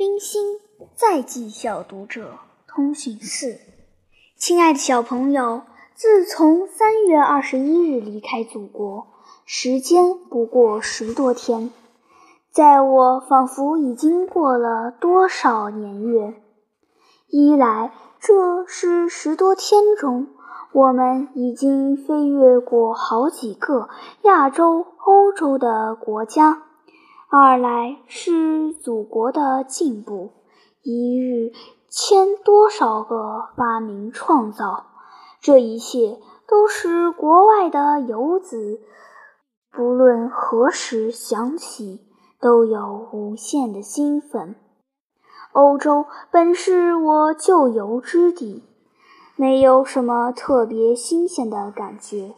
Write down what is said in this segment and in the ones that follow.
冰心再寄小读者通讯四，亲爱的小朋友，自从三月二十一日离开祖国，时间不过十多天，在我仿佛已经过了多少年月。一来，这是十多天中，我们已经飞越过好几个亚洲、欧洲的国家。二来是祖国的进步，一日千多少个发明创造，这一切都是国外的游子不论何时想起，都有无限的兴奋。欧洲本是我旧游之地，没有什么特别新鲜的感觉。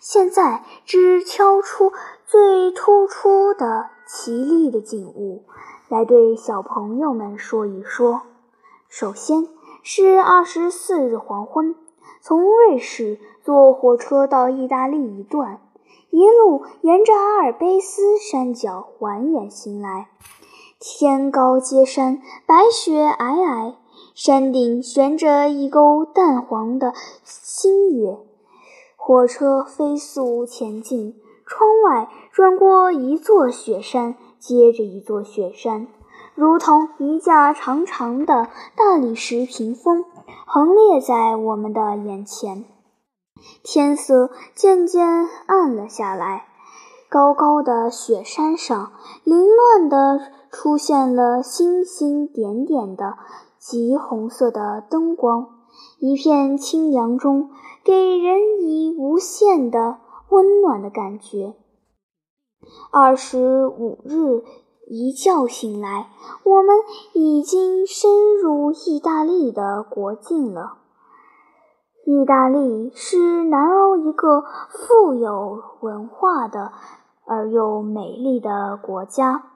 现在只挑出最突出的。奇丽的景物，来对小朋友们说一说。首先是二十四日黄昏，从瑞士坐火车到意大利一段，一路沿着阿尔卑斯山脚蜿蜒行来。天高接山，白雪皑皑，山顶悬着一钩淡黄的新月。火车飞速前进。窗外转过一座雪山，接着一座雪山，如同一架长长的大理石屏风，横列在我们的眼前。天色渐渐暗了下来，高高的雪山上，凌乱地出现了星星点点的极红色的灯光，一片清凉中，给人以无限的。温暖的感觉。二十五日一觉醒来，我们已经深入意大利的国境了。意大利是南欧一个富有文化的而又美丽的国家，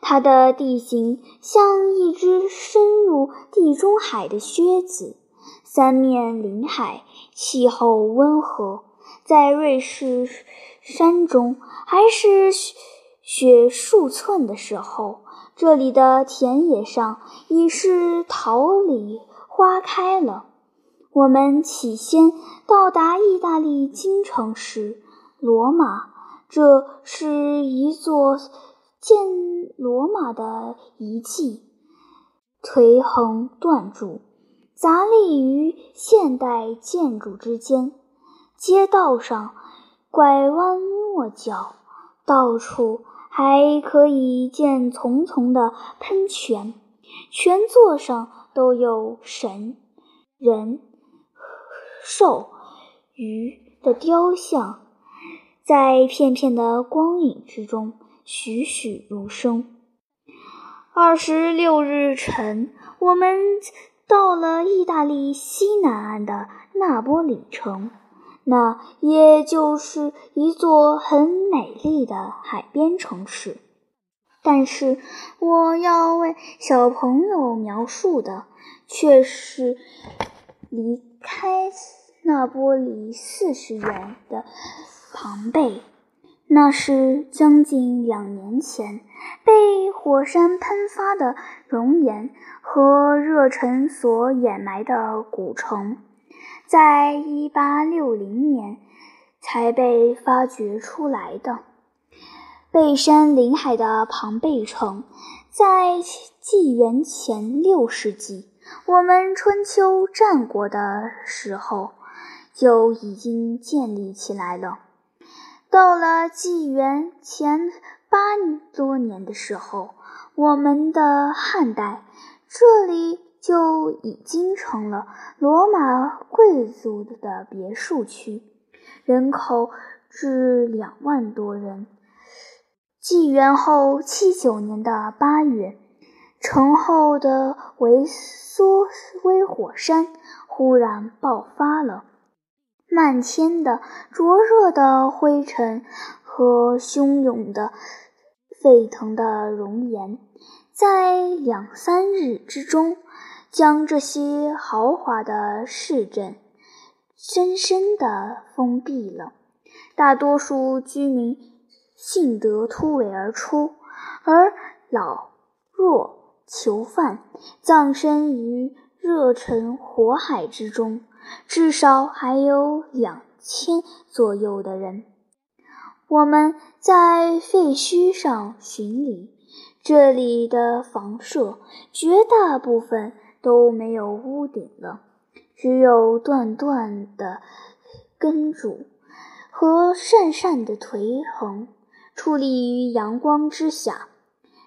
它的地形像一只深入地中海的靴子，三面临海，气候温和。在瑞士山中还是雪数寸的时候，这里的田野上已是桃李花开了。我们起先到达意大利京城时，罗马，这是一座建罗马的遗迹，颓横断柱，杂立于现代建筑之间。街道上拐弯抹角，到处还可以见丛丛的喷泉，泉座上都有神、人、兽、鱼的雕像，在片片的光影之中栩栩如生。二十六日晨，我们到了意大利西南岸的那波里城。那也就是一座很美丽的海边城市，但是我要为小朋友描述的却是离开那波里四十远的庞贝。那是将近两年前被火山喷发的熔岩和热尘所掩埋的古城。在一八六零年才被发掘出来的背山临海的庞贝城，在纪元前六世纪，我们春秋战国的时候就已经建立起来了。到了纪元前八多年的时候，我们的汉代这里。就已经成了罗马贵族的别墅区，人口至两万多人。纪元后七九年的八月，城后的维苏威火山忽然爆发了，漫天的灼热的灰尘和汹涌的沸腾的熔岩，在两三日之中。将这些豪华的市镇深深地封闭了，大多数居民幸得突围而出，而老弱囚犯葬身于热忱火海之中，至少还有两千左右的人。我们在废墟上巡礼，这里的房舍绝大部分都没有屋顶了，只有断断的根柱和讪讪的颓横，矗立于阳光之下。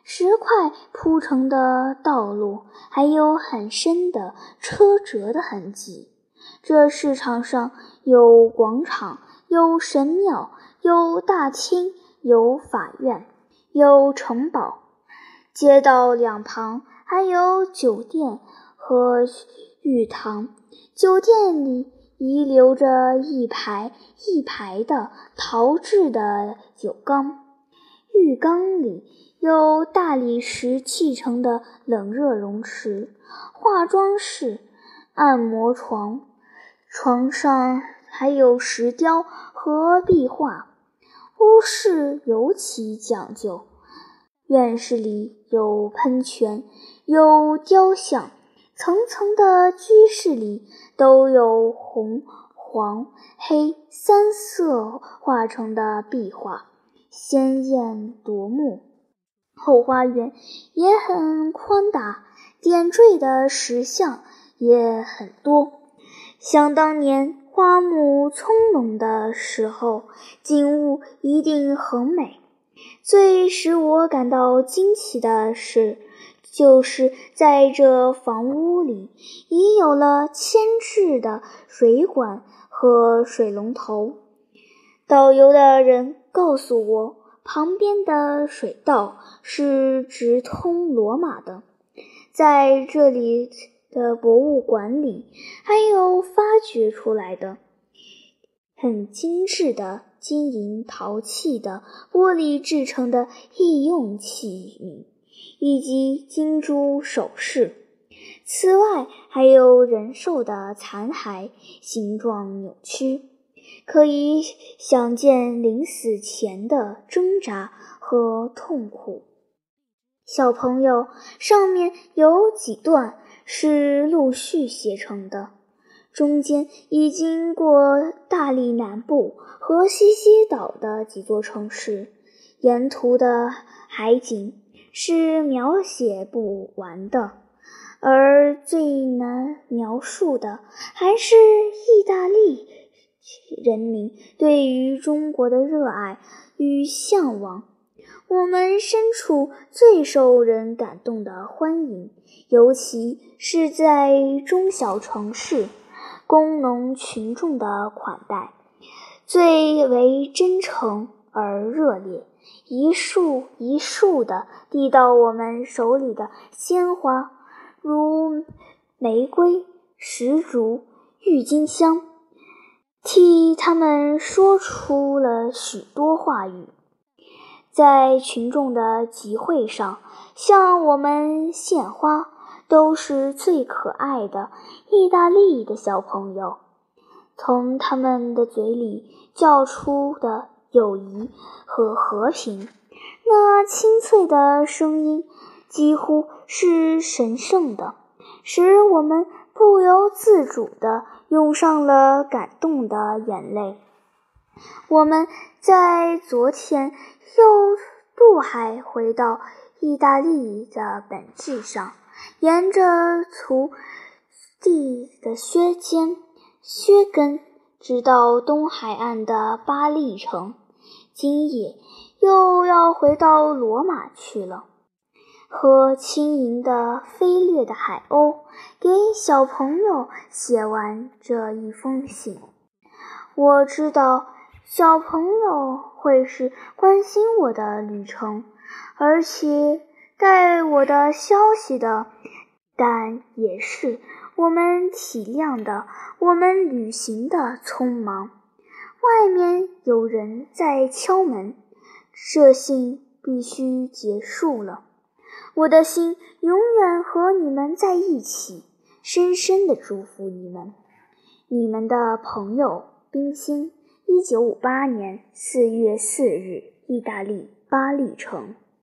石块铺成的道路，还有很深的车辙的痕迹。这市场上有广场，有神庙。有大厅，有法院，有城堡，街道两旁还有酒店和浴堂。酒店里遗留着一排一排的陶制的酒缸，浴缸里有大理石砌成的冷热熔池、化妆室、按摩床，床上还有石雕和壁画。屋室尤其讲究，院室里有喷泉，有雕像，层层的居室里都有红、黄、黑三色画成的壁画，鲜艳夺目。后花园也很宽大，点缀的石像也很多。想当年。花木葱茏的时候，景物一定很美。最使我感到惊奇的是，就是在这房屋里已有了牵制的水管和水龙头。导游的人告诉我，旁边的水道是直通罗马的，在这里。的博物馆里还有发掘出来的很精致的金银陶器的玻璃制成的易用器皿，以及金珠首饰。此外，还有人兽的残骸，形状扭曲，可以想见临死前的挣扎和痛苦。小朋友，上面有几段。是陆续写成的，中间已经过大利南部和西西岛的几座城市，沿途的海景是描写不完的，而最难描述的还是意大利人民对于中国的热爱与向往。我们身处最受人感动的欢迎，尤其是在中小城市，工农群众的款待最为真诚而热烈，一束一束的递到我们手里的鲜花，如玫瑰、石竹、郁金香，替他们说出了许多话语。在群众的集会上，向我们献花都是最可爱的意大利的小朋友。从他们的嘴里叫出的友谊和和平，那清脆的声音几乎是神圣的，使我们不由自主地涌上了感动的眼泪。我们在昨天。又渡海回到意大利的本质上，沿着涂地的靴尖、靴根，直到东海岸的巴利城。今夜又要回到罗马去了，和轻盈的飞掠的海鸥，给小朋友写完这一封信。我知道。小朋友会是关心我的旅程，而且带我的消息的，但也是我们体谅的我们旅行的匆忙。外面有人在敲门，这信必须结束了。我的心永远和你们在一起，深深的祝福你们，你们的朋友冰心。一九五八年四月四日，意大利巴利城。